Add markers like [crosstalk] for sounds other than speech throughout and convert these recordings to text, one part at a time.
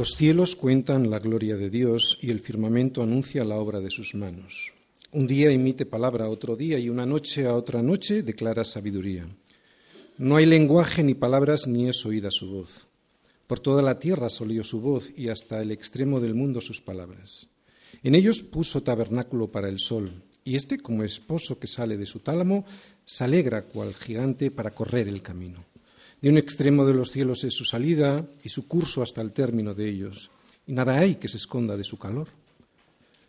Los cielos cuentan la gloria de Dios y el firmamento anuncia la obra de sus manos. Un día emite palabra a otro día y una noche a otra noche declara sabiduría. No hay lenguaje ni palabras ni es oída su voz. Por toda la tierra solió su voz y hasta el extremo del mundo sus palabras. En ellos puso tabernáculo para el sol, y éste, como esposo que sale de su tálamo, se alegra cual gigante para correr el camino. De un extremo de los cielos es su salida y su curso hasta el término de ellos, y nada hay que se esconda de su calor.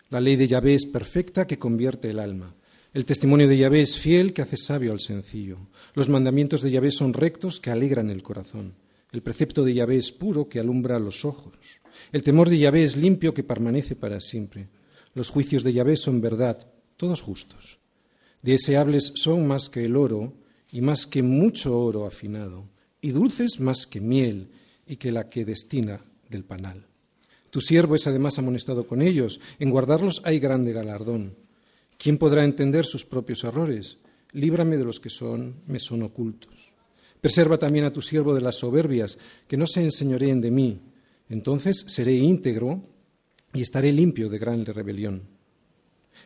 La ley de Yahvé es perfecta que convierte el alma. El testimonio de Yahvé es fiel que hace sabio al sencillo. Los mandamientos de Yahvé son rectos que alegran el corazón. El precepto de Yahvé es puro que alumbra los ojos. El temor de Yahvé es limpio que permanece para siempre. Los juicios de Yahvé son verdad, todos justos. Deseables son más que el oro y más que mucho oro afinado y dulces más que miel y que la que destina del panal. Tu siervo es además amonestado con ellos, en guardarlos hay grande galardón. ¿Quién podrá entender sus propios errores? Líbrame de los que son, me son ocultos. Preserva también a tu siervo de las soberbias, que no se enseñoreen de mí. Entonces seré íntegro y estaré limpio de gran rebelión.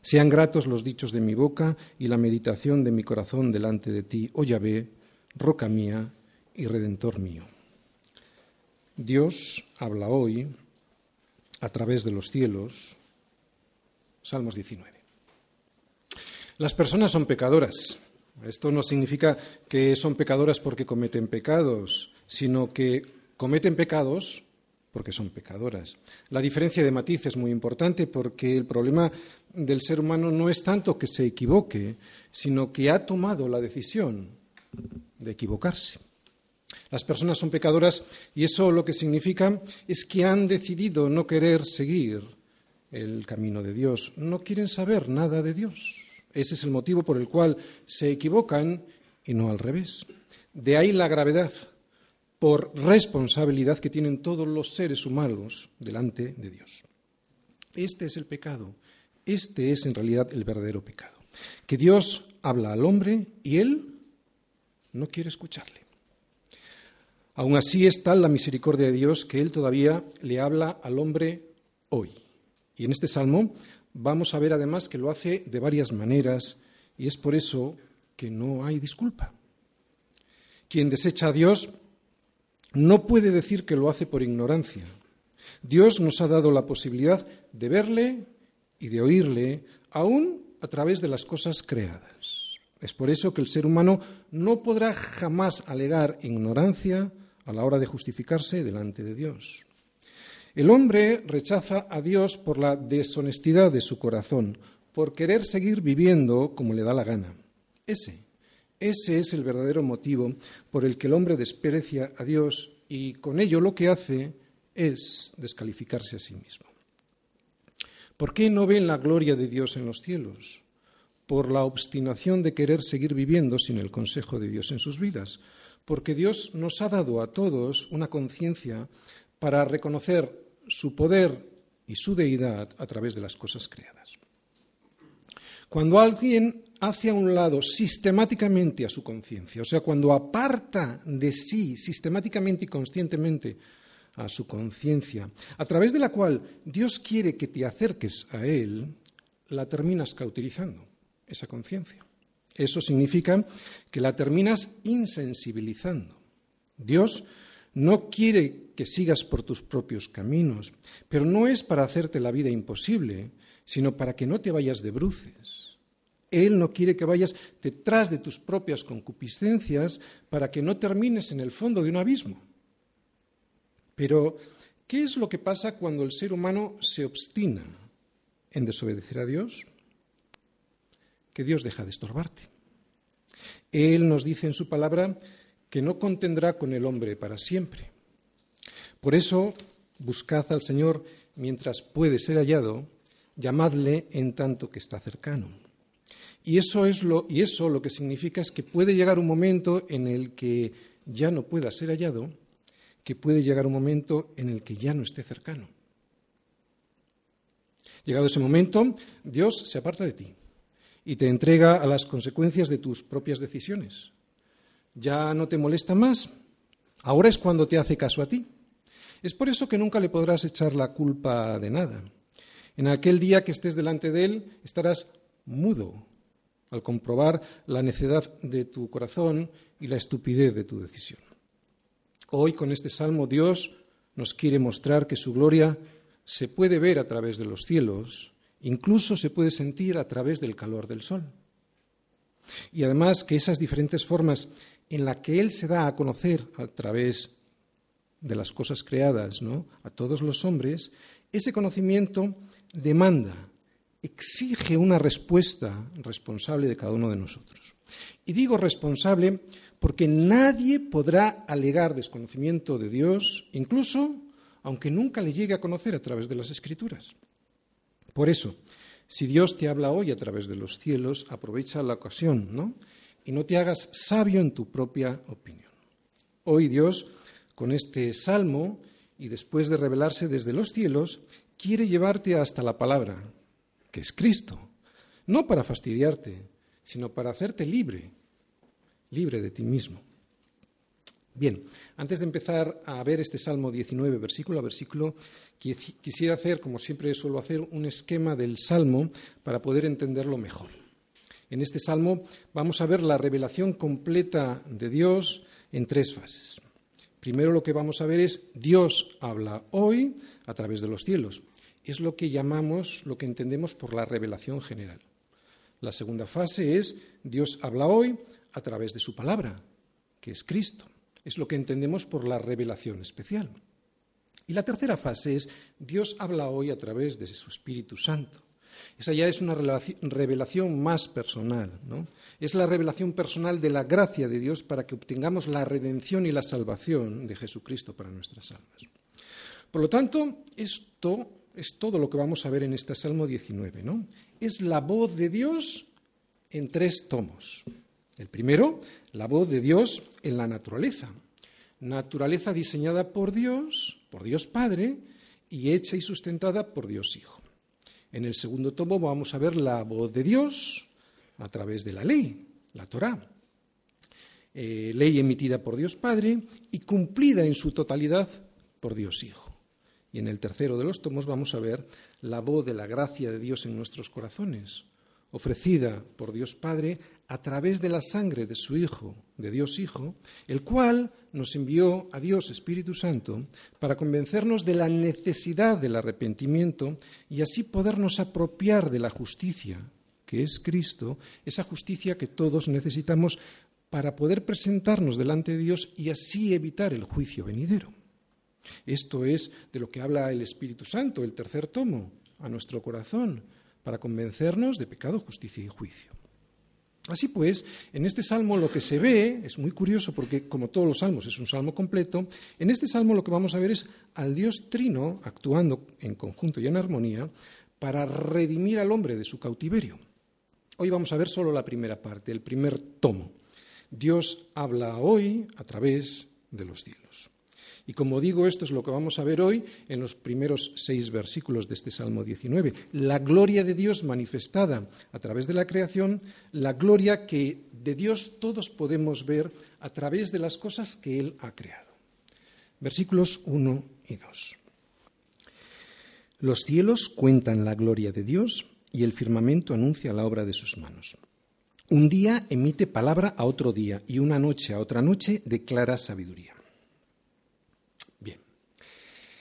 Sean gratos los dichos de mi boca y la meditación de mi corazón delante de ti, oh Yahvé, roca mía y redentor mío. Dios habla hoy a través de los cielos. Salmos 19. Las personas son pecadoras. Esto no significa que son pecadoras porque cometen pecados, sino que cometen pecados porque son pecadoras. La diferencia de matiz es muy importante porque el problema del ser humano no es tanto que se equivoque, sino que ha tomado la decisión de equivocarse. Las personas son pecadoras y eso lo que significa es que han decidido no querer seguir el camino de Dios, no quieren saber nada de Dios. Ese es el motivo por el cual se equivocan y no al revés. De ahí la gravedad por responsabilidad que tienen todos los seres humanos delante de Dios. Este es el pecado, este es en realidad el verdadero pecado. Que Dios habla al hombre y él no quiere escucharle. Aún así es tal la misericordia de Dios que Él todavía le habla al hombre hoy. Y en este salmo vamos a ver además que lo hace de varias maneras y es por eso que no hay disculpa. Quien desecha a Dios no puede decir que lo hace por ignorancia. Dios nos ha dado la posibilidad de verle y de oírle aún a través de las cosas creadas. Es por eso que el ser humano no podrá jamás alegar ignorancia a la hora de justificarse delante de Dios. El hombre rechaza a Dios por la deshonestidad de su corazón, por querer seguir viviendo como le da la gana. Ese, ese es el verdadero motivo por el que el hombre desprecia a Dios y con ello lo que hace es descalificarse a sí mismo. ¿Por qué no ven la gloria de Dios en los cielos? Por la obstinación de querer seguir viviendo sin el consejo de Dios en sus vidas porque Dios nos ha dado a todos una conciencia para reconocer su poder y su deidad a través de las cosas creadas. Cuando alguien hace a un lado sistemáticamente a su conciencia, o sea, cuando aparta de sí sistemáticamente y conscientemente a su conciencia, a través de la cual Dios quiere que te acerques a Él, la terminas cauterizando, esa conciencia. Eso significa que la terminas insensibilizando. Dios no quiere que sigas por tus propios caminos, pero no es para hacerte la vida imposible, sino para que no te vayas de bruces. Él no quiere que vayas detrás de tus propias concupiscencias para que no termines en el fondo de un abismo. Pero, ¿qué es lo que pasa cuando el ser humano se obstina en desobedecer a Dios? Que Dios deja de estorbarte. Él nos dice en su palabra que no contendrá con el hombre para siempre. Por eso, buscad al Señor mientras puede ser hallado, llamadle en tanto que está cercano. Y eso, es lo, y eso lo que significa es que puede llegar un momento en el que ya no pueda ser hallado, que puede llegar un momento en el que ya no esté cercano. Llegado ese momento, Dios se aparta de ti y te entrega a las consecuencias de tus propias decisiones. Ya no te molesta más. Ahora es cuando te hace caso a ti. Es por eso que nunca le podrás echar la culpa de nada. En aquel día que estés delante de Él estarás mudo al comprobar la necedad de tu corazón y la estupidez de tu decisión. Hoy con este salmo Dios nos quiere mostrar que su gloria se puede ver a través de los cielos, incluso se puede sentir a través del calor del sol. Y además que esas diferentes formas en las que Él se da a conocer a través de las cosas creadas ¿no? a todos los hombres, ese conocimiento demanda, exige una respuesta responsable de cada uno de nosotros. Y digo responsable porque nadie podrá alegar desconocimiento de Dios, incluso aunque nunca le llegue a conocer a través de las Escrituras. Por eso, si Dios te habla hoy a través de los cielos, aprovecha la ocasión, ¿no? Y no te hagas sabio en tu propia opinión. Hoy Dios, con este salmo, y después de revelarse desde los cielos, quiere llevarte hasta la palabra, que es Cristo, no para fastidiarte, sino para hacerte libre, libre de ti mismo. Bien, antes de empezar a ver este Salmo 19, versículo a versículo, quisiera hacer, como siempre suelo hacer, un esquema del Salmo para poder entenderlo mejor. En este Salmo vamos a ver la revelación completa de Dios en tres fases. Primero lo que vamos a ver es Dios habla hoy a través de los cielos. Es lo que llamamos, lo que entendemos por la revelación general. La segunda fase es Dios habla hoy a través de su palabra, que es Cristo. Es lo que entendemos por la revelación especial. Y la tercera fase es Dios habla hoy a través de su Espíritu Santo. Esa ya es una revelación más personal, ¿no? Es la revelación personal de la gracia de Dios para que obtengamos la redención y la salvación de Jesucristo para nuestras almas. Por lo tanto, esto es todo lo que vamos a ver en este Salmo 19, ¿no? Es la voz de Dios en tres tomos. El primero, la voz de Dios en la naturaleza. Naturaleza diseñada por Dios, por Dios Padre, y hecha y sustentada por Dios Hijo. En el segundo tomo vamos a ver la voz de Dios a través de la ley, la Torá. Eh, ley emitida por Dios Padre y cumplida en su totalidad por Dios Hijo. Y en el tercero de los tomos vamos a ver la voz de la gracia de Dios en nuestros corazones, ofrecida por Dios Padre a través de la sangre de su Hijo, de Dios Hijo, el cual nos envió a Dios Espíritu Santo para convencernos de la necesidad del arrepentimiento y así podernos apropiar de la justicia que es Cristo, esa justicia que todos necesitamos para poder presentarnos delante de Dios y así evitar el juicio venidero. Esto es de lo que habla el Espíritu Santo, el tercer tomo, a nuestro corazón, para convencernos de pecado, justicia y juicio. Así pues, en este salmo lo que se ve es muy curioso porque, como todos los salmos, es un salmo completo. En este salmo lo que vamos a ver es al Dios Trino actuando en conjunto y en armonía para redimir al hombre de su cautiverio. Hoy vamos a ver solo la primera parte, el primer tomo. Dios habla hoy a través de los cielos. Y como digo, esto es lo que vamos a ver hoy en los primeros seis versículos de este Salmo 19. La gloria de Dios manifestada a través de la creación, la gloria que de Dios todos podemos ver a través de las cosas que Él ha creado. Versículos 1 y 2. Los cielos cuentan la gloria de Dios y el firmamento anuncia la obra de sus manos. Un día emite palabra a otro día y una noche a otra noche declara sabiduría.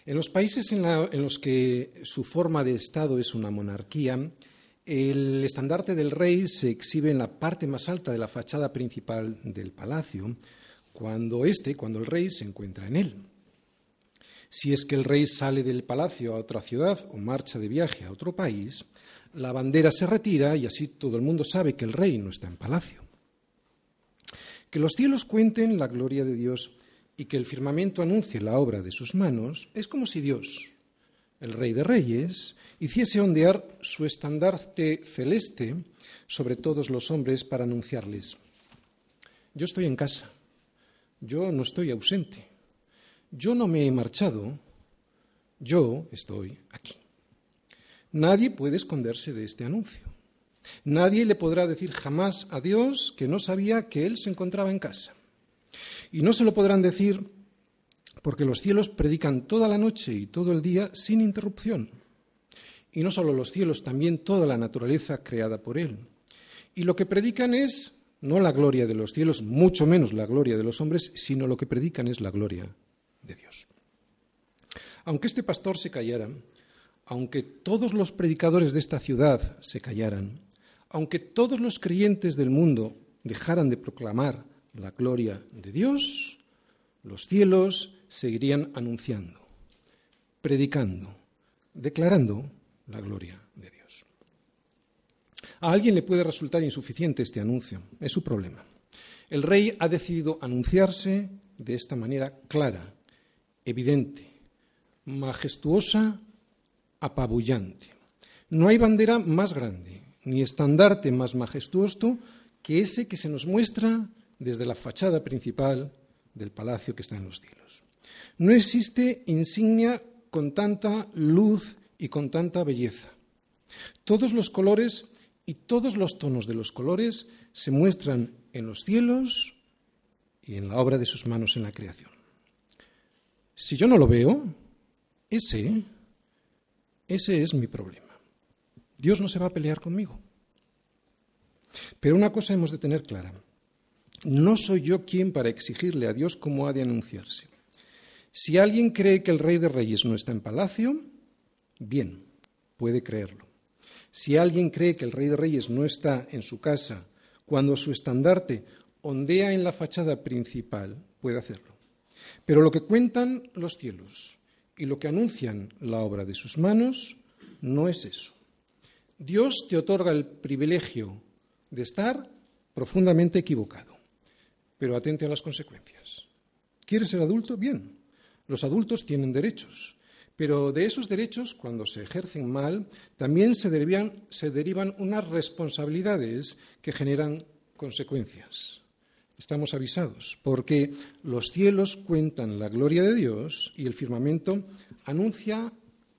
En los países en, los que su forma de Estado es una monarquía, el estandarte del rey se exhibe en la parte más alta de la fachada principal del palacio, cuando éste, cuando el rey se encuentra en él. Si es que el rey sale del palacio a otra ciudad o marcha de viaje a otro país, la bandera se retira y así todo el mundo sabe que el rey no está en palacio. Que los cielos cuenten la gloria de Dios y que el firmamento anuncie la obra de sus manos, es como si Dios, el Rey de Reyes, hiciese ondear su estandarte celeste sobre todos los hombres para anunciarles, yo estoy en casa, yo no estoy ausente, yo no me he marchado, yo estoy aquí. Nadie puede esconderse de este anuncio. Nadie le podrá decir jamás a Dios que no sabía que Él se encontraba en casa. Y no se lo podrán decir porque los cielos predican toda la noche y todo el día sin interrupción. Y no solo los cielos, también toda la naturaleza creada por Él. Y lo que predican es no la gloria de los cielos, mucho menos la gloria de los hombres, sino lo que predican es la gloria de Dios. Aunque este pastor se callara, aunque todos los predicadores de esta ciudad se callaran, aunque todos los creyentes del mundo dejaran de proclamar la gloria de Dios, los cielos seguirían anunciando, predicando, declarando la gloria de Dios. A alguien le puede resultar insuficiente este anuncio, es su problema. El rey ha decidido anunciarse de esta manera clara, evidente, majestuosa, apabullante. No hay bandera más grande, ni estandarte más majestuoso que ese que se nos muestra desde la fachada principal del palacio que está en los cielos. No existe insignia con tanta luz y con tanta belleza. Todos los colores y todos los tonos de los colores se muestran en los cielos y en la obra de sus manos en la creación. Si yo no lo veo, ese, ese es mi problema. Dios no se va a pelear conmigo. Pero una cosa hemos de tener clara. No soy yo quien para exigirle a Dios cómo ha de anunciarse. Si alguien cree que el rey de reyes no está en palacio, bien, puede creerlo. Si alguien cree que el rey de reyes no está en su casa cuando su estandarte ondea en la fachada principal, puede hacerlo. Pero lo que cuentan los cielos y lo que anuncian la obra de sus manos no es eso. Dios te otorga el privilegio de estar profundamente equivocado, pero atente a las consecuencias. ¿Quieres ser adulto? Bien. Los adultos tienen derechos, pero de esos derechos, cuando se ejercen mal, también se derivan, se derivan unas responsabilidades que generan consecuencias. Estamos avisados, porque los cielos cuentan la gloria de Dios y el firmamento anuncia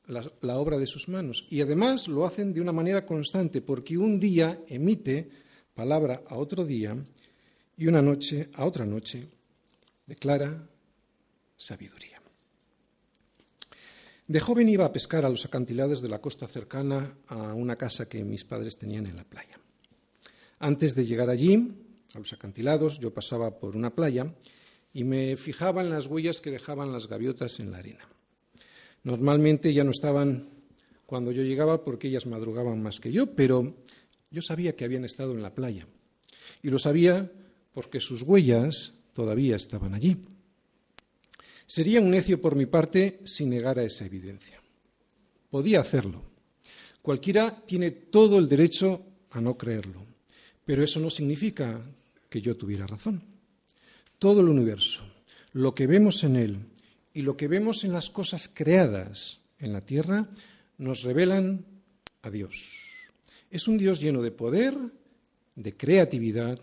la, la, obra de sus manos. Y además lo hacen de una manera constante, porque un día emite palabra a otro día y una noche a otra noche declara sabiduría. De joven iba a pescar a los acantilados de la costa cercana a una casa que mis padres tenían en la playa. Antes de llegar allí, a los acantilados, yo pasaba por una playa y me fijaba en las huellas que dejaban las gaviotas en la arena. Normalmente ya no estaban cuando yo llegaba porque ellas madrugaban más que yo, pero yo sabía que habían estado en la playa y lo sabía porque sus huellas todavía estaban allí. Sería un necio por mi parte si negara esa evidencia. Podía hacerlo. Cualquiera tiene todo el derecho a no creerlo, pero eso no significa que yo tuviera razón. Todo el universo, lo que vemos en él y lo que vemos en las cosas creadas en la tierra, nos revelan a Dios. Es un Dios lleno de poder, de creatividad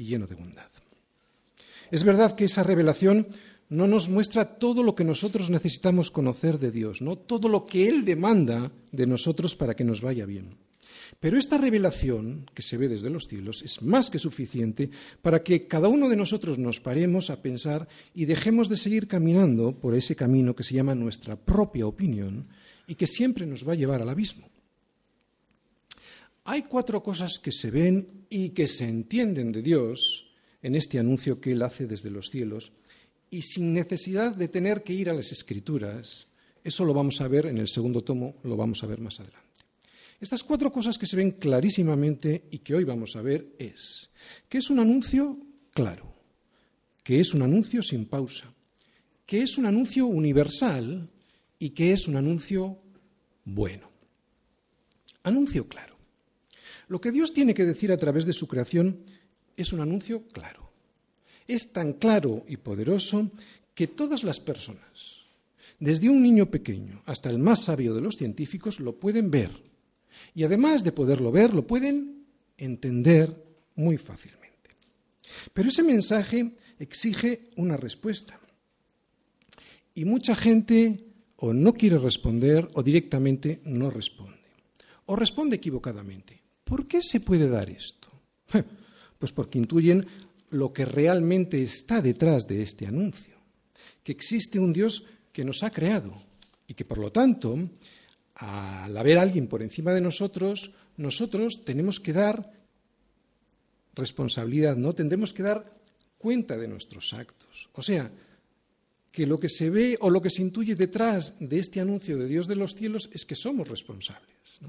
y lleno de bondad. Es verdad que esa revelación no nos muestra todo lo que nosotros necesitamos conocer de Dios, no todo lo que Él demanda de nosotros para que nos vaya bien. Pero esta revelación que se ve desde los cielos es más que suficiente para que cada uno de nosotros nos paremos a pensar y dejemos de seguir caminando por ese camino que se llama nuestra propia opinión y que siempre nos va a llevar al abismo. Hay cuatro cosas que se ven y que se entienden de Dios en este anuncio que Él hace desde los cielos y sin necesidad de tener que ir a las escrituras. Eso lo vamos a ver en el segundo tomo, lo vamos a ver más adelante. Estas cuatro cosas que se ven clarísimamente y que hoy vamos a ver es que es un anuncio claro, que es un anuncio sin pausa, que es un anuncio universal y que es un anuncio bueno. Anuncio claro. Lo que Dios tiene que decir a través de su creación es un anuncio claro. Es tan claro y poderoso que todas las personas, desde un niño pequeño hasta el más sabio de los científicos, lo pueden ver y además de poderlo ver, lo pueden entender muy fácilmente. Pero ese mensaje exige una respuesta. Y mucha gente o no quiere responder o directamente no responde. O responde equivocadamente. ¿Por qué se puede dar esto? Pues porque intuyen lo que realmente está detrás de este anuncio. que existe un Dios que nos ha creado y que por lo tanto, al haber alguien por encima de nosotros, nosotros tenemos que dar responsabilidad, no tendremos que dar cuenta de nuestros actos. O sea, que lo que se ve o lo que se intuye detrás de este anuncio de Dios de los cielos es que somos responsables.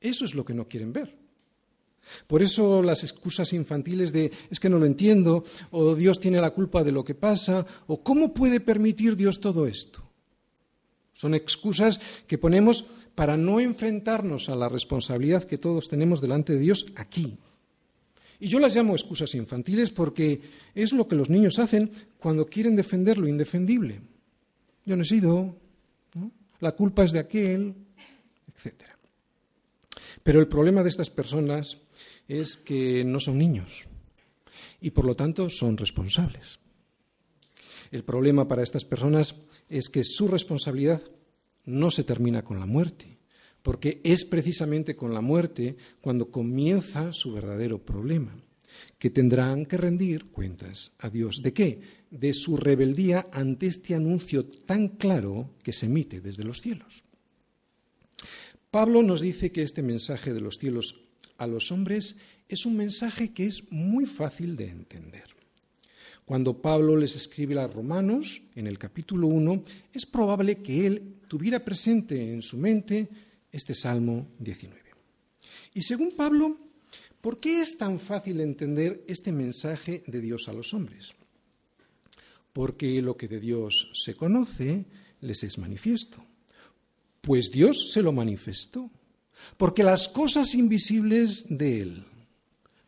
Eso es lo que no quieren ver. Por eso las excusas infantiles de es que no lo entiendo, o Dios tiene la culpa de lo que pasa, o cómo puede permitir Dios todo esto. Son excusas que ponemos para no enfrentarnos a la responsabilidad que todos tenemos delante de Dios aquí. Y yo las llamo excusas infantiles porque es lo que los niños hacen cuando quieren defender lo indefendible. Yo no he sido, la culpa es de aquel, etc. Pero el problema de estas personas es que no son niños y por lo tanto son responsables. El problema para estas personas es que su responsabilidad no se termina con la muerte, porque es precisamente con la muerte cuando comienza su verdadero problema, que tendrán que rendir cuentas a Dios. ¿De qué? De su rebeldía ante este anuncio tan claro que se emite desde los cielos. Pablo nos dice que este mensaje de los cielos a los hombres es un mensaje que es muy fácil de entender. Cuando Pablo les escribe a los romanos, en el capítulo 1, es probable que él tuviera presente en su mente este Salmo 19. Y según Pablo, ¿por qué es tan fácil entender este mensaje de Dios a los hombres? Porque lo que de Dios se conoce les es manifiesto. Pues Dios se lo manifestó. Porque las cosas invisibles de Él,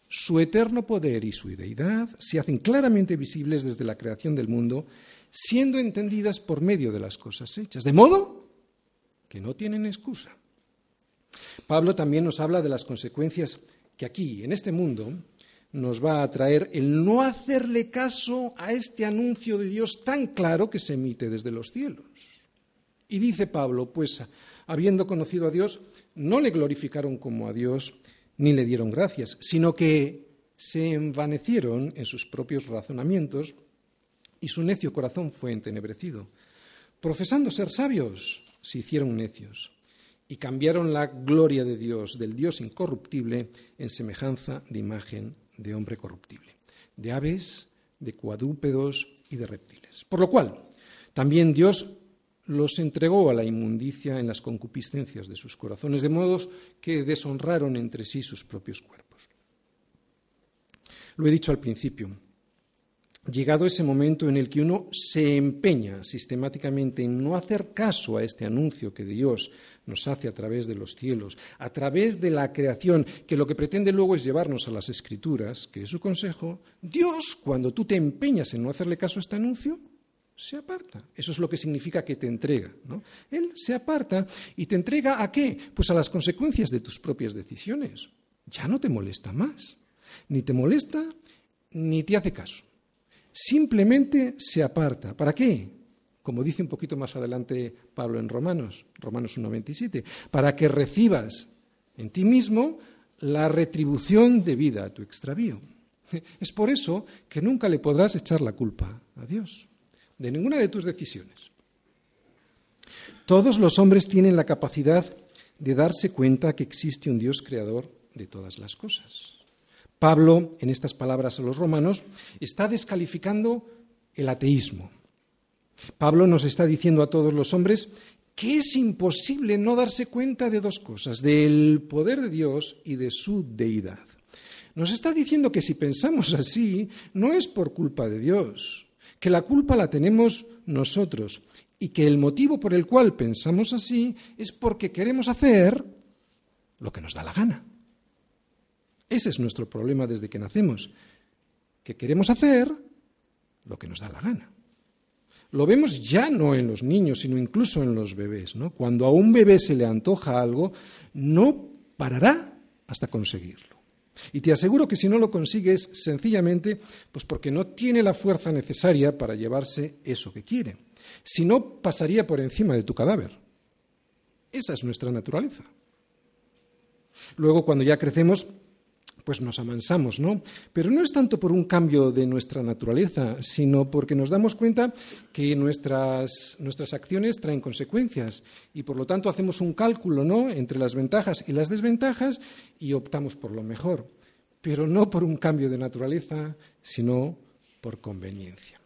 su eterno poder y su deidad se hacen claramente visibles desde la creación del mundo, siendo entendidas por medio de las cosas hechas, de modo que no tienen excusa. Pablo también nos habla de las consecuencias que aquí, en este mundo, nos va a traer el no hacerle caso a este anuncio de Dios tan claro que se emite desde los cielos. Y dice Pablo, pues habiendo conocido a Dios, no le glorificaron como a Dios, ni le dieron gracias, sino que se envanecieron en sus propios razonamientos y su necio corazón fue entenebrecido. Profesando ser sabios, se hicieron necios y cambiaron la gloria de Dios, del Dios incorruptible, en semejanza de imagen de hombre corruptible, de aves, de cuadrúpedos y de reptiles. Por lo cual, también Dios los entregó a la inmundicia en las concupiscencias de sus corazones, de modo que deshonraron entre sí sus propios cuerpos. Lo he dicho al principio, llegado ese momento en el que uno se empeña sistemáticamente en no hacer caso a este anuncio que Dios nos hace a través de los cielos, a través de la creación, que lo que pretende luego es llevarnos a las escrituras, que es su consejo, Dios, cuando tú te empeñas en no hacerle caso a este anuncio, se aparta. Eso es lo que significa que te entrega. ¿no? Él se aparta y te entrega a qué? Pues a las consecuencias de tus propias decisiones. Ya no te molesta más. Ni te molesta ni te hace caso. Simplemente se aparta. ¿Para qué? Como dice un poquito más adelante Pablo en Romanos, Romanos 1.27, para que recibas en ti mismo la retribución debida a tu extravío. [laughs] Es por eso que nunca le podrás echar la culpa a Dios de ninguna de tus decisiones. Todos los hombres tienen la capacidad de darse cuenta que existe un Dios creador de todas las cosas. Pablo, en estas palabras a los romanos, está descalificando el ateísmo. Pablo nos está diciendo a todos los hombres que es imposible no darse cuenta de dos cosas, del poder de Dios y de su deidad. Nos está diciendo que si pensamos así, no es por culpa de Dios, que la culpa la tenemos nosotros y que el motivo por el cual pensamos así es porque queremos hacer lo que nos da la gana. Ese es nuestro problema desde que nacemos, que queremos hacer lo que nos da la gana. Lo vemos ya no en los niños, sino incluso en los bebés. ¿no? Cuando a un bebé se le antoja algo, no parará hasta conseguirlo. Y te aseguro que si no lo consigues, sencillamente, pues porque no tiene la fuerza necesaria para llevarse eso que quiere. Si no, pasaría por encima de tu cadáver. Esa es nuestra naturaleza. Luego, cuando ya crecemos, pues nos amansamos, ¿no? Pero no es tanto por un cambio de nuestra naturaleza, sino porque nos damos cuenta que nuestras, nuestras acciones traen consecuencias y por lo tanto hacemos un cálculo, ¿no? Entre las ventajas y las desventajas y optamos por lo mejor, pero no por un cambio de naturaleza, sino por conveniencia.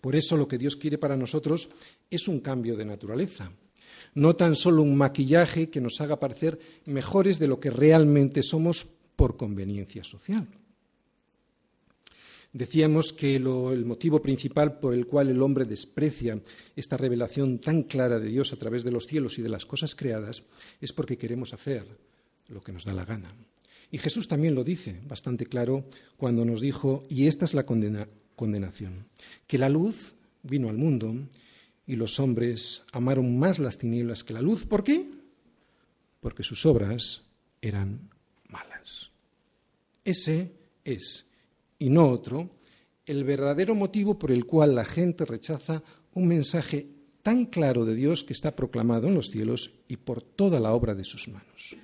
Por eso lo que Dios quiere para nosotros es un cambio de naturaleza no tan solo un maquillaje que nos haga parecer mejores de lo que realmente somos por conveniencia social. Decíamos que el motivo principal por el cual el hombre desprecia esta revelación tan clara de Dios a través de los cielos y de las cosas creadas es porque queremos hacer lo que nos da la gana. Y Jesús también lo dice bastante claro cuando nos dijo, y esta es la condenación, que la luz vino al mundo y los hombres amaron más las tinieblas que la luz. ¿Por qué? Porque sus obras eran Ese es, y no otro, el verdadero motivo por el cual la gente rechaza un mensaje tan claro de Dios que está proclamado en los cielos y por toda la obra de sus manos.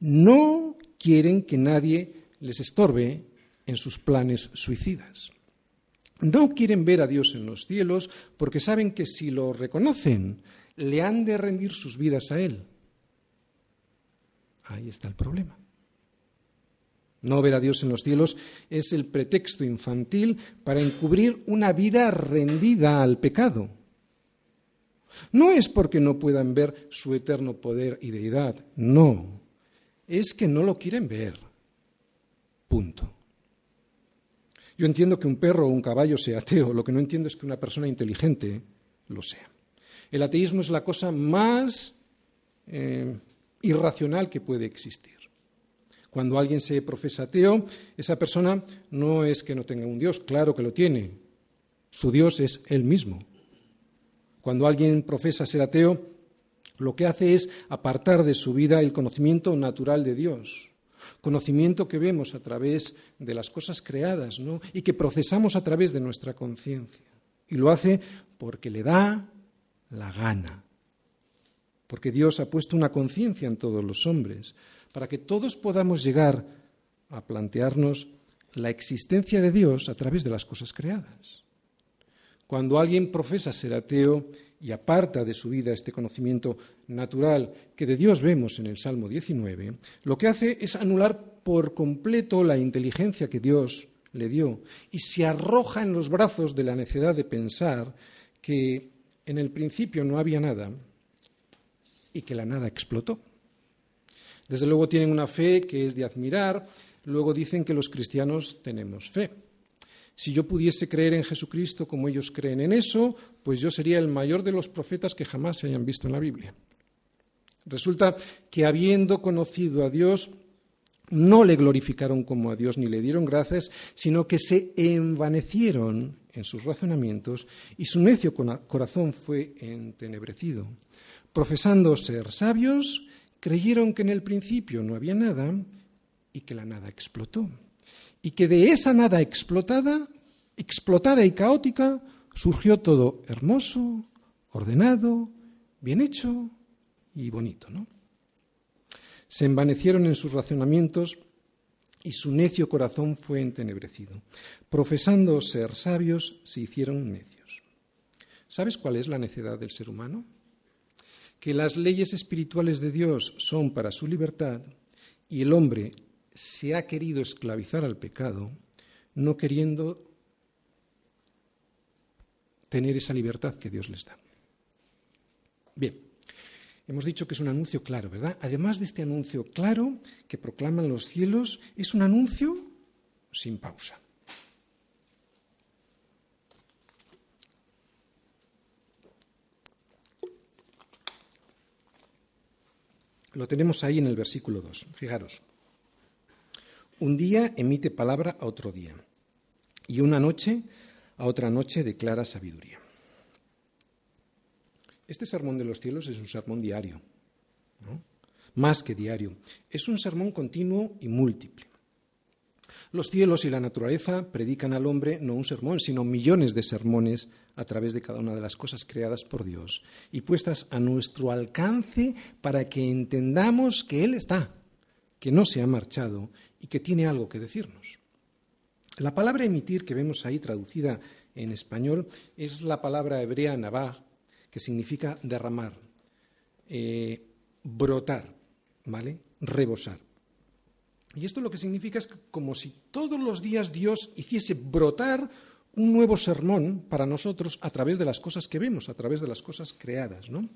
No quieren que nadie les estorbe en sus planes suicidas. No quieren ver a Dios en los cielos porque saben que si lo reconocen, le han de rendir sus vidas a Él. Ahí está el problema. No ver a Dios en los cielos es el pretexto infantil para encubrir una vida rendida al pecado. No es porque no puedan ver su eterno poder y deidad, no, es que no lo quieren ver. Punto. Yo entiendo que un perro o un caballo sea ateo, lo que no entiendo es que una persona inteligente lo sea. El ateísmo es la cosa más eh, irracional que puede existir. Cuando alguien se profesa ateo, esa persona no es que no tenga un Dios, claro que lo tiene. Su Dios es Él mismo. Cuando alguien profesa ser ateo, lo que hace es apartar de su vida el conocimiento natural de Dios conocimiento que vemos a través de las cosas creadas ¿no? y que procesamos a través de nuestra conciencia. Y lo hace porque le da la gana, porque Dios ha puesto una conciencia en todos los hombres, para que todos podamos llegar a plantearnos la existencia de Dios a través de las cosas creadas. Cuando alguien profesa ser ateo y aparta de su vida este conocimiento natural que de Dios vemos en el Salmo 19, lo que hace es anular por completo la inteligencia que Dios le dio y se arroja en los brazos de la necedad de pensar que en el principio no había nada y que la nada explotó. Desde luego tienen una fe que es de admirar, luego dicen que los cristianos tenemos fe. Si yo pudiese creer en Jesucristo como ellos creen en eso, pues yo sería el mayor de los profetas que jamás se hayan visto en la Biblia. Resulta que habiendo conocido a Dios, no le glorificaron como a Dios ni le dieron gracias, sino que se envanecieron en sus razonamientos y su necio corazón fue entenebrecido. Profesando ser sabios, creyeron que en el principio no había nada y que la nada explotó y que de esa nada explotada, explotada y caótica, surgió todo hermoso, ordenado, bien hecho y bonito, ¿no? Se envanecieron en sus razonamientos y su necio corazón fue entenebrecido. Profesando ser sabios, se hicieron necios. ¿Sabes cuál es la necedad del ser humano? Que las leyes espirituales de Dios son para su libertad y el hombre se ha querido esclavizar al pecado, no queriendo tener esa libertad que Dios les da. Bien, hemos dicho que es un anuncio claro, ¿verdad? Además de este anuncio claro que proclaman los cielos, es un anuncio sin pausa. Lo tenemos ahí en el versículo 2. Fijaros. Un día emite palabra a otro día y una noche a otra noche declara sabiduría. Este sermón de los cielos es un sermón diario, más que diario. Es un sermón continuo y múltiple. Los cielos y la naturaleza predican al hombre no un sermón, sino millones de sermones a través de cada una de las cosas creadas por Dios y puestas a nuestro alcance para que entendamos que Él está, que no se ha marchado y que tiene algo que decirnos. La palabra emitir que vemos ahí traducida en español es la palabra hebrea nabah, que significa derramar, eh, brotar, ¿vale? Rebosar. Y esto lo que significa es como si todos los días Dios hiciese brotar un nuevo sermón para nosotros a través de las cosas que vemos, a través de las cosas creadas, ¿no?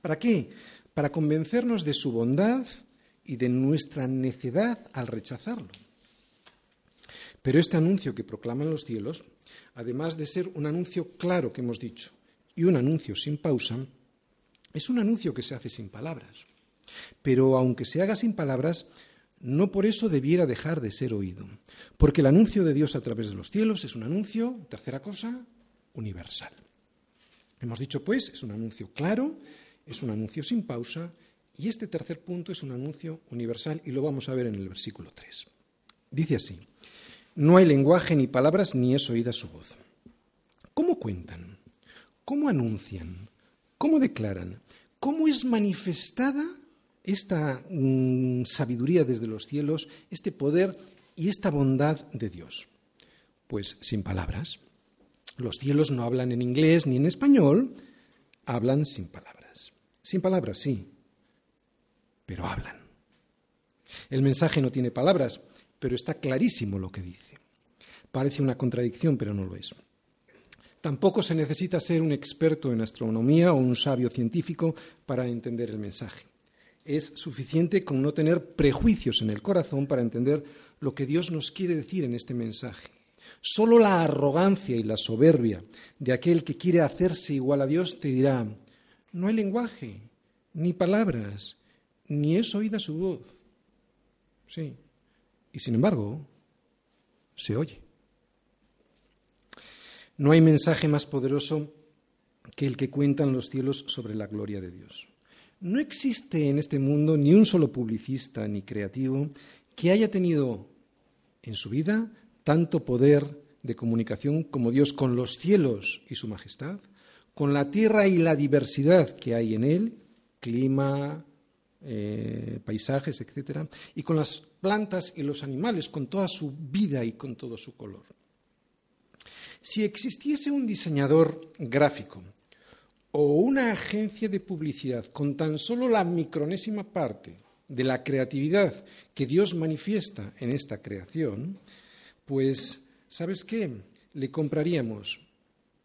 ¿Para qué? Para convencernos de su bondad y de nuestra necedad al rechazarlo. Pero este anuncio que proclaman los cielos, además de ser un anuncio claro que hemos dicho y un anuncio sin pausa, es un anuncio que se hace sin palabras. Pero aunque se haga sin palabras, no por eso debiera dejar de ser oído, porque el anuncio de Dios a través de los cielos es un anuncio, tercera cosa, universal. Hemos dicho, pues, es un anuncio claro, es un anuncio sin pausa, y este tercer punto es un anuncio universal, y lo vamos a ver en el versículo 3. Dice así, no hay lenguaje ni palabras ni es oída su voz. ¿Cómo cuentan? ¿Cómo anuncian? ¿Cómo declaran? ¿Cómo es manifestada esta mm, sabiduría desde los cielos, este poder y esta bondad de Dios? Pues sin palabras. Los cielos no hablan en inglés ni en español, hablan sin palabras. Sin palabras, sí, pero hablan. El mensaje no tiene palabras, pero está clarísimo lo que dice. Parece una contradicción, pero no lo es. Tampoco se necesita ser un experto en astronomía o un sabio científico para entender el mensaje. Es suficiente con no tener prejuicios en el corazón para entender lo que Dios nos quiere decir en este mensaje. Solo la arrogancia y la soberbia de aquel que quiere hacerse igual a Dios te dirá, no hay lenguaje, ni palabras, ni es oída su voz. Sí. Y sin embargo, se oye. No hay mensaje más poderoso que el que cuentan los cielos sobre la gloria de Dios. No existe en este mundo ni un solo publicista ni creativo que haya tenido en su vida tanto poder de comunicación como Dios con los cielos y su majestad, con la tierra y la diversidad que hay en él, clima, eh, paisajes, etc., y con las plantas y los animales, con toda su vida y con todo su color. Si existiese un diseñador gráfico o una agencia de publicidad con tan solo la micronésima parte de la creatividad que Dios manifiesta en esta creación, pues, ¿sabes qué? Le compraríamos,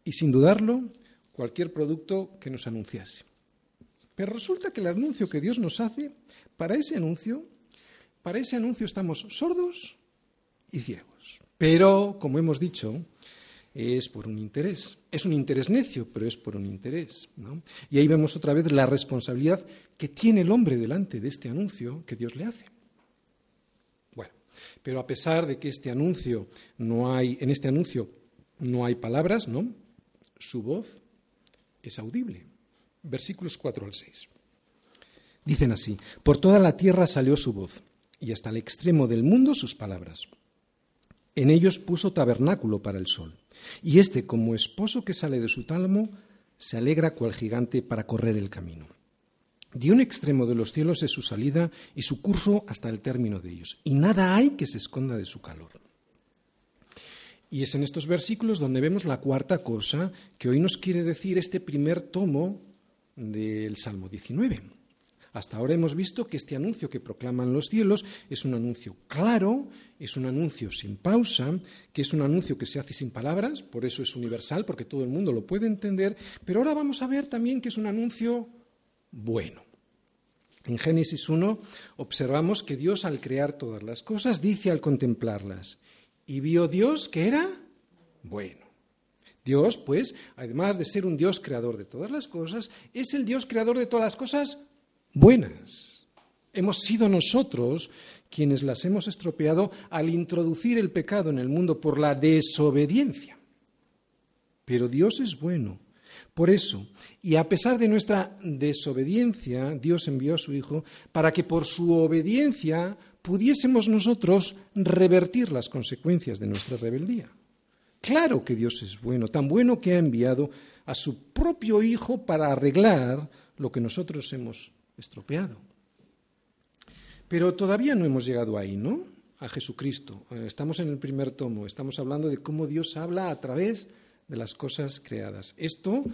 y sin dudarlo, cualquier producto que nos anunciase. Pero resulta que el anuncio que Dios nos hace, para ese anuncio, para ese anuncio estamos sordos y ciegos. Pero, como hemos dicho, es por un interés. Es un interés necio, pero es por un interés. Y ahí vemos otra vez la responsabilidad que tiene el hombre delante de este anuncio que Dios le hace. Bueno, pero a pesar de que este anuncio no hay, en este anuncio no hay palabras, ¿no? Su voz es audible. Versículos 4 al 6. Dicen así: Por toda la tierra salió su voz, y hasta el extremo del mundo sus palabras. En ellos puso tabernáculo para el sol y éste, como esposo que sale de su tálamo, se alegra cual gigante para correr el camino. De un extremo de los cielos es su salida y su curso hasta el término de ellos, y nada hay que se esconda de su calor. Y es en estos versículos donde vemos la cuarta cosa que hoy nos quiere decir este primer tomo del Salmo 19. Hasta ahora hemos visto que este anuncio que proclaman los cielos es un anuncio claro, es un anuncio sin pausa, que es un anuncio que se hace sin palabras, por eso es universal, porque todo el mundo lo puede entender, pero ahora vamos a ver también que es un anuncio bueno. En Génesis 1 observamos que Dios al crear todas las cosas dice al contemplarlas, y vio Dios que era bueno. Dios, pues, además de ser un Dios creador de todas las cosas, es el Dios creador de todas las cosas buenas. Hemos sido nosotros quienes las hemos estropeado al introducir el pecado en el mundo por la desobediencia. Pero Dios es bueno. Por eso, y a pesar de nuestra desobediencia, Dios envió a su Hijo para que por su obediencia pudiésemos nosotros revertir las consecuencias de nuestra rebeldía. Claro que Dios es bueno, tan bueno que ha enviado a su propio Hijo para arreglar lo que nosotros hemos estropeado. Pero todavía no hemos llegado ahí, ¿no? A Jesucristo. Eh, estamos en el primer tomo, estamos hablando de cómo Dios habla a través de las cosas creadas. Esto,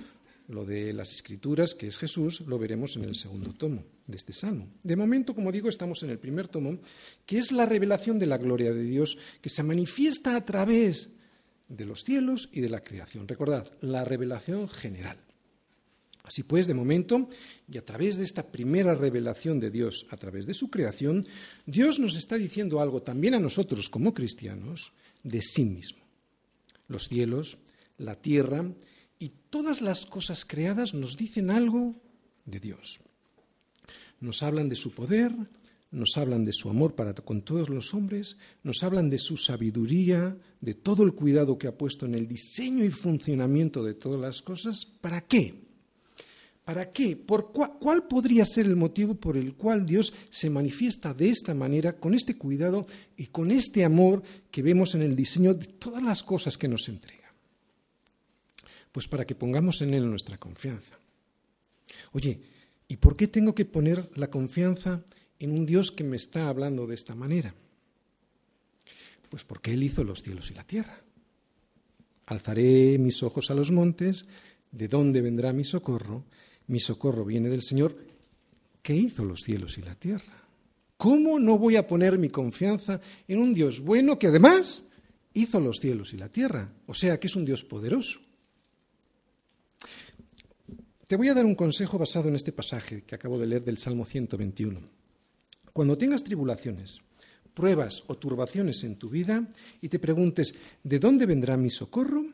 lo de las escrituras, que es Jesús, lo veremos en el segundo tomo de este salmo. De momento, como digo, estamos en el primer tomo, que es la revelación de la gloria de Dios, que se manifiesta a través de los cielos y de la creación. Recordad, la revelación general. Así pues, de momento, y a través de esta primera revelación de Dios, a través de su creación, Dios nos está diciendo algo también a nosotros como cristianos de sí mismo. Los cielos, la tierra y todas las cosas creadas nos dicen algo de Dios. Nos hablan de su poder, nos hablan de su amor para con todos los hombres, nos hablan de su sabiduría, de todo el cuidado que ha puesto en el diseño y funcionamiento de todas las cosas. ¿Para qué? ¿Para qué? ¿Por cuál, podría ser el motivo por el cual Dios se manifiesta de esta manera, con este cuidado y con este amor que vemos en el diseño de todas las cosas que nos entrega? Pues para que pongamos en Él nuestra confianza. Oye, ¿y por qué tengo que poner la confianza en un Dios que me está hablando de esta manera? Pues porque Él hizo los cielos y la tierra. Alzaré mis ojos a los montes, ¿de dónde vendrá mi socorro? Mi socorro viene del Señor que hizo los cielos y la tierra. ¿Cómo no voy a poner mi confianza en un Dios bueno que además hizo los cielos y la tierra? O sea, que es un Dios poderoso. Te voy a dar un consejo basado en este pasaje que acabo de leer del Salmo 121. Cuando tengas tribulaciones, pruebas o turbaciones en tu vida y te preguntes, ¿de dónde vendrá mi socorro?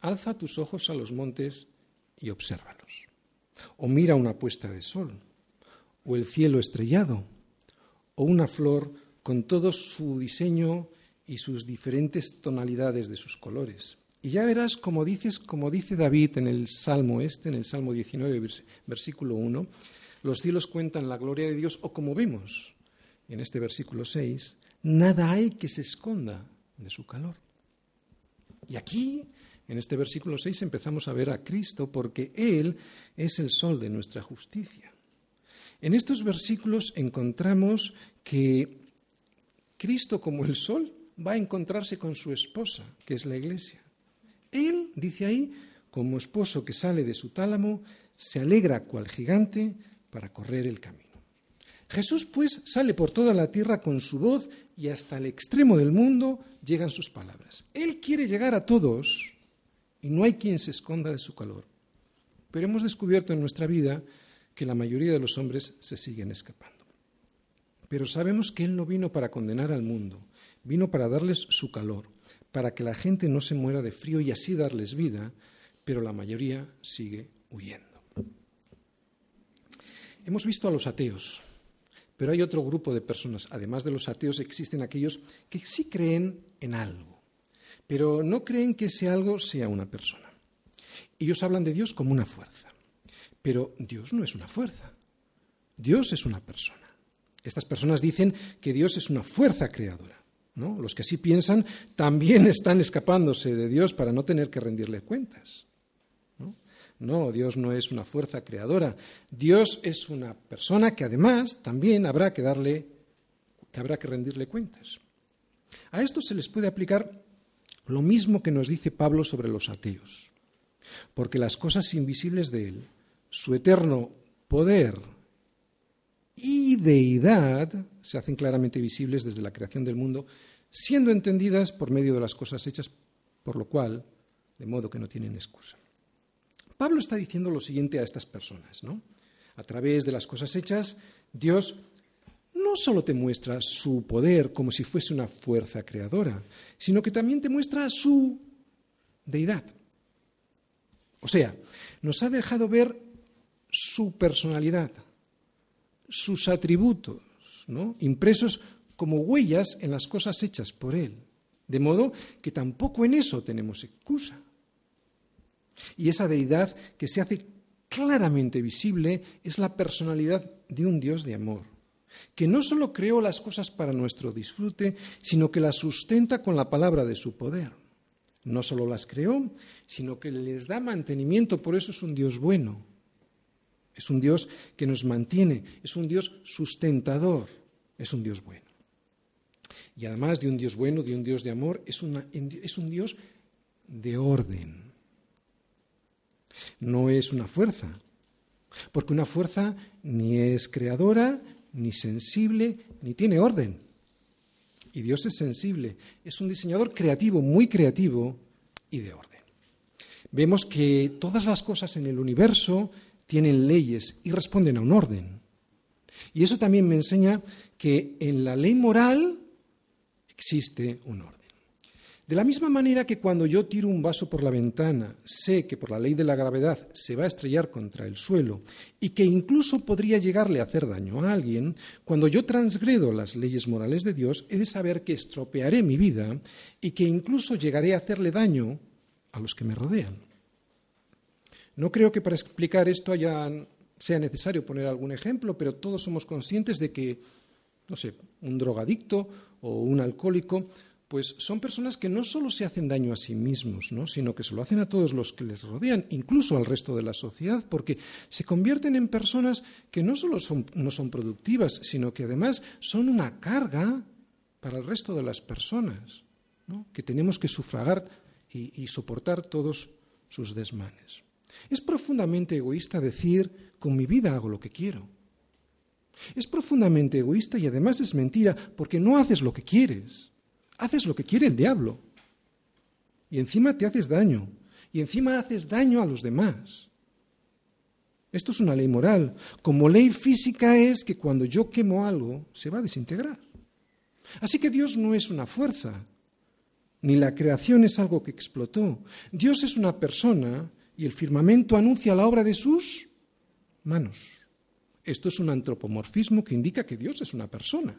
Alza tus ojos a los montes y obsérvalos o mira una puesta de sol, o el cielo estrellado, o una flor con todo su diseño y sus diferentes tonalidades de sus colores. Y ya verás como dices, como dice David en el Salmo este, en el Salmo 19, versículo 1, los cielos cuentan la gloria de Dios, o como vemos en este versículo 6, nada hay que se esconda de su calor. Y aquí en este versículo 6 empezamos a ver a Cristo porque Él es el sol de nuestra justicia. En estos versículos encontramos que Cristo como el sol va a encontrarse con su esposa, que es la iglesia. Él, dice ahí, como esposo que sale de su tálamo, se alegra cual gigante para correr el camino. Jesús, pues, sale por toda la tierra con su voz y hasta el extremo del mundo llegan sus palabras. Él quiere llegar a todos y no hay quien se esconda de su calor. Pero hemos descubierto en nuestra vida que la mayoría de los hombres se siguen escapando. Pero sabemos que Él no vino para condenar al mundo, vino para darles su calor, para que la gente no se muera de frío y así darles vida, pero la mayoría sigue huyendo. Hemos visto a los ateos, pero hay otro grupo de personas. Además de los ateos existen aquellos que sí creen en algo pero no creen que ese algo sea una persona. Ellos hablan de Dios como una fuerza, pero Dios no es una fuerza, Dios es una persona. Estas personas dicen que Dios es una fuerza creadora. ¿no? Los que así piensan también [laughs] están escapándose de Dios para no tener que rendirle cuentas. ¿no? Dios no es una fuerza creadora. Dios es una persona que además también habrá que darle, que habrá que rendirle cuentas. A esto se les puede aplicar lo mismo que nos dice Pablo sobre los ateos. Porque las cosas invisibles de Él, su eterno poder y deidad, se hacen claramente visibles desde la creación del mundo, siendo entendidas por medio de las cosas hechas, por lo cual, de modo que no tienen excusa. Pablo está diciendo lo siguiente a estas personas, ¿no? A través de las cosas hechas, Dios no solo te muestra su poder como si fuese una fuerza creadora, sino que también te muestra su deidad. O sea, nos ha dejado ver su personalidad, sus atributos, impresos como huellas en las cosas hechas por Él. De modo que tampoco en eso tenemos excusa. Y esa deidad que se hace claramente visible es la personalidad de un Dios de amor que no solo creó las cosas para nuestro disfrute, sino que las sustenta con la palabra de su poder. No solo las creó, sino que les da mantenimiento, por eso es un Dios bueno. Es un Dios que nos mantiene, es un Dios sustentador. es un Dios bueno. Y además de un Dios bueno, de un Dios de amor, es, es un Dios de orden. No es una fuerza, porque una fuerza ni es creadora, ni sensible, ni tiene orden. Y Dios es sensible, es un diseñador creativo, muy creativo y de orden. Vemos que todas las cosas en el universo tienen leyes y responden a un orden. Y eso también me enseña que en la ley moral existe un orden. De la misma manera que cuando yo tiro un vaso por la ventana, sé que por la ley de la gravedad se va a estrellar contra el suelo y que incluso podría llegarle a hacer daño a alguien, cuando yo transgredo las leyes morales de Dios, he de saber que estropearé mi vida y que incluso llegaré a hacerle daño a los que me rodean. No creo que para explicar esto sea necesario poner algún ejemplo, pero todos somos conscientes de que, no sé, un drogadicto o un alcohólico pues son personas que no solo se hacen daño a sí mismos, ¿no? sino que se lo hacen a todos los que les rodean, incluso al resto de la sociedad, porque se convierten en personas que no solo no son productivas, sino que además son una carga para el resto de las personas, que tenemos que sufragar y, y soportar todos sus desmanes. Es profundamente egoísta decir, con mi vida hago lo que quiero. Es profundamente egoísta y además es mentira porque no haces lo que quieres haces lo que quiere el diablo. Y encima te haces daño. Y encima haces daño a los demás. Esto es una ley moral. Como ley física es que cuando yo quemo algo, se va a desintegrar. Así que Dios no es una fuerza, ni la creación es algo que explotó. Dios es una persona y el firmamento anuncia la obra de sus manos. Esto es un antropomorfismo que indica que Dios es una persona.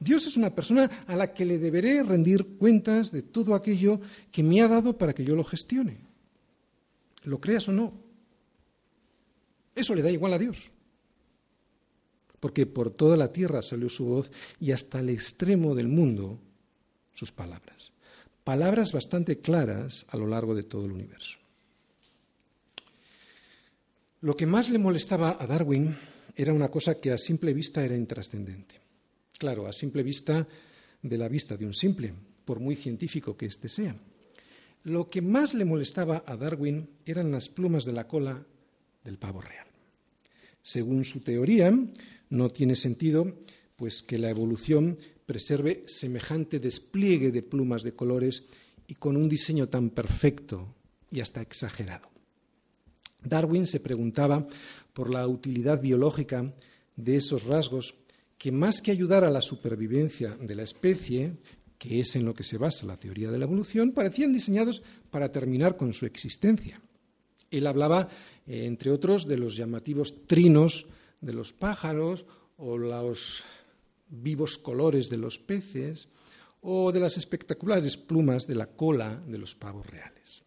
Dios es una persona a la que le deberé rendir cuentas de todo aquello que me ha dado para que yo lo gestione. Lo creas o no. Eso le da igual a Dios. Porque por toda la tierra salió su voz y hasta el extremo del mundo sus palabras. Palabras bastante claras a lo largo de todo el universo. Lo que más le molestaba a Darwin era una cosa que a simple vista era intrascendente. Claro, a simple vista, de la vista de un simple, por muy científico que éste sea. Lo que más le molestaba a Darwin eran las plumas de la cola del pavo real. Según su teoría, no tiene sentido pues que la evolución preserve semejante despliegue de plumas de colores y con un diseño tan perfecto y hasta exagerado. Darwin se preguntaba por la utilidad biológica de esos rasgos que más que ayudar a la supervivencia de la especie, que es en lo que se basa la teoría de la evolución, parecían diseñados para terminar con su existencia. Él hablaba, eh, entre otros, de los llamativos trinos de los pájaros o los vivos colores de los peces o de las espectaculares plumas de la cola de los pavos reales.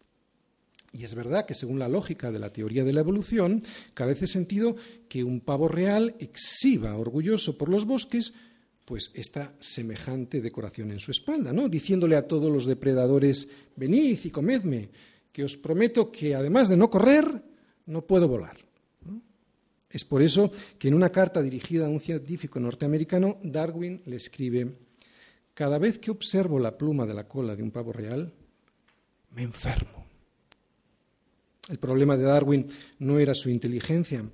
Y es verdad que según la lógica de la teoría de la evolución, carece sentido que un pavo real exhiba orgulloso por los bosques pues esta semejante decoración en su espalda, ¿no? Diciéndole a todos los depredadores, venid y comedme, que os prometo que además de no correr, no puedo volar. Es por eso que en una carta dirigida a un científico norteamericano, Darwin le escribe, cada vez que observo la pluma de la cola de un pavo real, me enfermo. El problema de Darwin no era su inteligencia,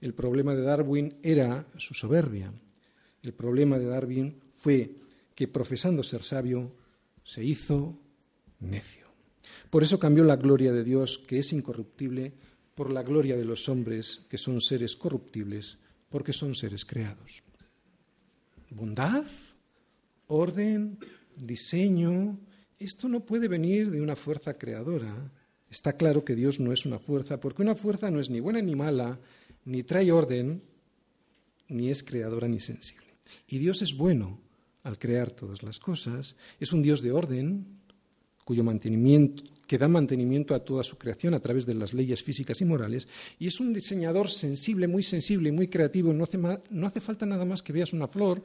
el problema de Darwin era su soberbia. El problema de Darwin fue que, profesando ser sabio, se hizo necio. Por eso cambió la gloria de Dios, que es incorruptible, por la gloria de los hombres, que son seres corruptibles, porque son seres creados. Bondad, orden, diseño, esto no puede venir de una fuerza creadora, Está claro que Dios no es una fuerza, porque una fuerza no es ni buena ni mala, ni trae orden, ni es creadora ni sensible. Y Dios es bueno al crear todas las cosas, es un Dios de orden, cuyo mantenimiento, que da mantenimiento a toda su creación a través de las leyes físicas y morales, y es un diseñador sensible, muy sensible y muy creativo. No hace, no hace falta nada más que veas una flor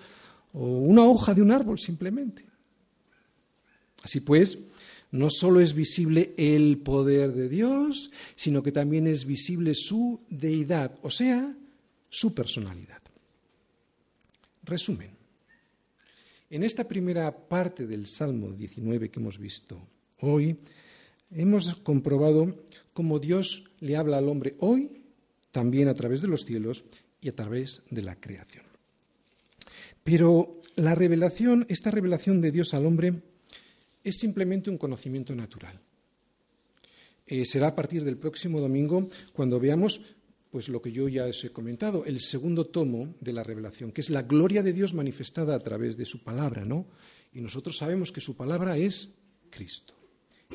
o una hoja de un árbol simplemente. Así pues, no solo es visible el poder de Dios, sino que también es visible su deidad, o sea, su personalidad. Resumen. En esta primera parte del Salmo 19 que hemos visto hoy, hemos comprobado cómo Dios le habla al hombre hoy, también a través de los cielos y a través de la creación. Pero la revelación, esta revelación de Dios al hombre, es simplemente un conocimiento natural. Eh, será a partir del próximo domingo cuando veamos pues lo que yo ya os he comentado, el segundo tomo de la revelación, que es la gloria de Dios manifestada a través de su palabra, ¿no? Y nosotros sabemos que su palabra es Cristo.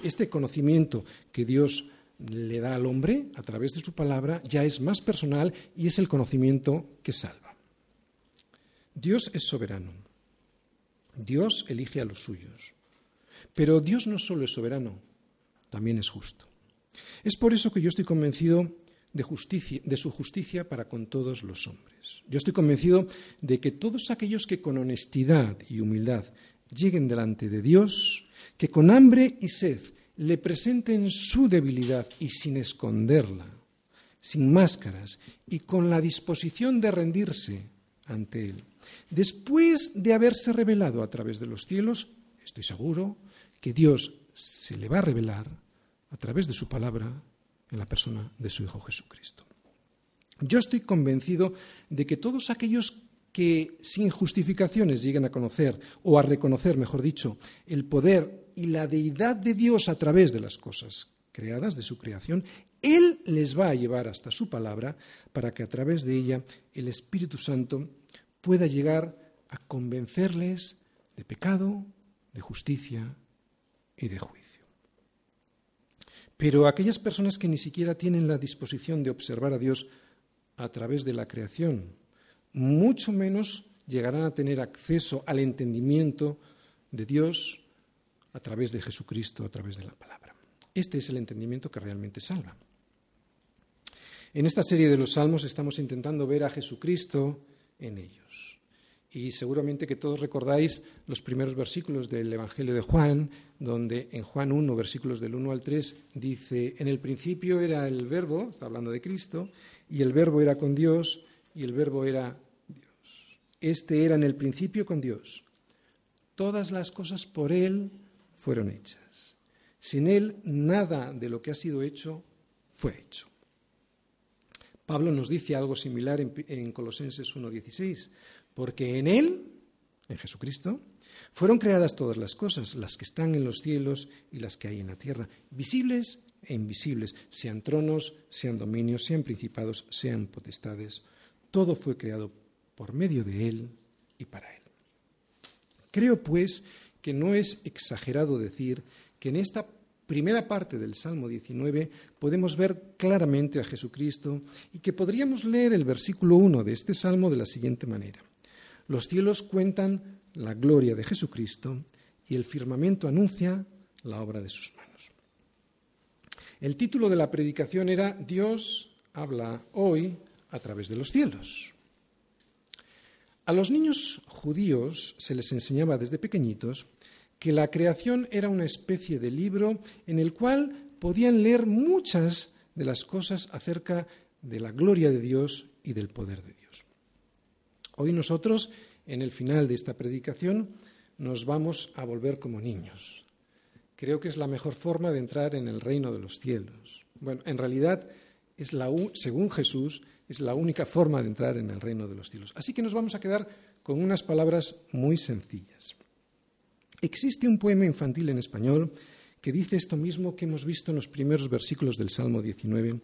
Este conocimiento que Dios le da al hombre a través de su palabra ya es más personal y es el conocimiento que salva. Dios es soberano. Dios elige a los suyos. Pero Dios no solo es soberano, también es justo. Es por eso que yo estoy convencido de, justicia, de su justicia para con todos los hombres. Yo estoy convencido de que todos aquellos que con honestidad y humildad lleguen delante de Dios, que con hambre y sed le presenten su debilidad y sin esconderla, sin máscaras y con la disposición de rendirse ante Él. Después de haberse revelado a través de los cielos, estoy seguro que Dios se le va a revelar a través de su palabra en la persona de su Hijo Jesucristo. Yo estoy convencido de que todos aquellos que sin justificaciones lleguen a conocer o a reconocer, mejor dicho, el poder y la deidad de Dios a través de las cosas creadas, de su creación, Él les va a llevar hasta su palabra para que a través de ella el Espíritu Santo pueda llegar a convencerles de pecado, de justicia y de juicio. Pero aquellas personas que ni siquiera tienen la disposición de observar a Dios a través de la creación, mucho menos llegarán a tener acceso al entendimiento de Dios a través de Jesucristo, a través de la palabra. Este es el entendimiento que realmente salva. En esta serie de los salmos estamos intentando ver a Jesucristo en ellos. Y seguramente que todos recordáis los primeros versículos del Evangelio de Juan, donde en Juan 1, versículos del 1 al 3, dice, en el principio era el verbo, está hablando de Cristo, y el verbo era con Dios, y el verbo era Dios. Este era en el principio con Dios. Todas las cosas por Él fueron hechas. Sin Él nada de lo que ha sido hecho fue hecho. Pablo nos dice algo similar en, en Colosenses 1.16 porque en Él, en Jesucristo, fueron creadas todas las cosas, las que están en los cielos y las que hay en la tierra, visibles e invisibles, sean tronos, sean dominios, sean principados, sean potestades. Todo fue creado por medio de Él y para Él. Creo, pues, que no es exagerado decir que en esta primera parte del Salmo 19 podemos ver claramente a Jesucristo y que podríamos leer el versículo 1 de este Salmo de la siguiente manera. Los cielos cuentan la gloria de Jesucristo y el firmamento anuncia la obra de sus manos. El título de la predicación era Dios habla hoy a través de los cielos. A los niños judíos se les enseñaba desde pequeñitos que la creación era una especie de libro en el cual podían leer muchas de las cosas acerca de la gloria de Dios y del poder de Dios. Hoy nosotros, en el final de esta predicación, nos vamos a volver como niños. Creo que es la mejor forma de entrar en el reino de los cielos. Bueno, en realidad, es la, según Jesús, es la única forma de entrar en el reino de los cielos. Así que nos vamos a quedar con unas palabras muy sencillas. Existe un poema infantil en español que dice esto mismo que hemos visto en los primeros versículos del Salmo 19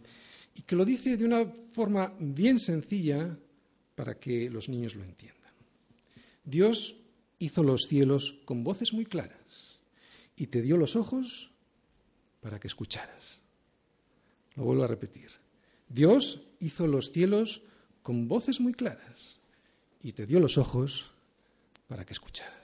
y que lo dice de una forma bien sencilla para que los niños lo entiendan. Dios hizo los cielos con voces muy claras y te dio los ojos para que escucharas. Lo vuelvo a repetir. Dios hizo los cielos con voces muy claras y te dio los ojos para que escucharas.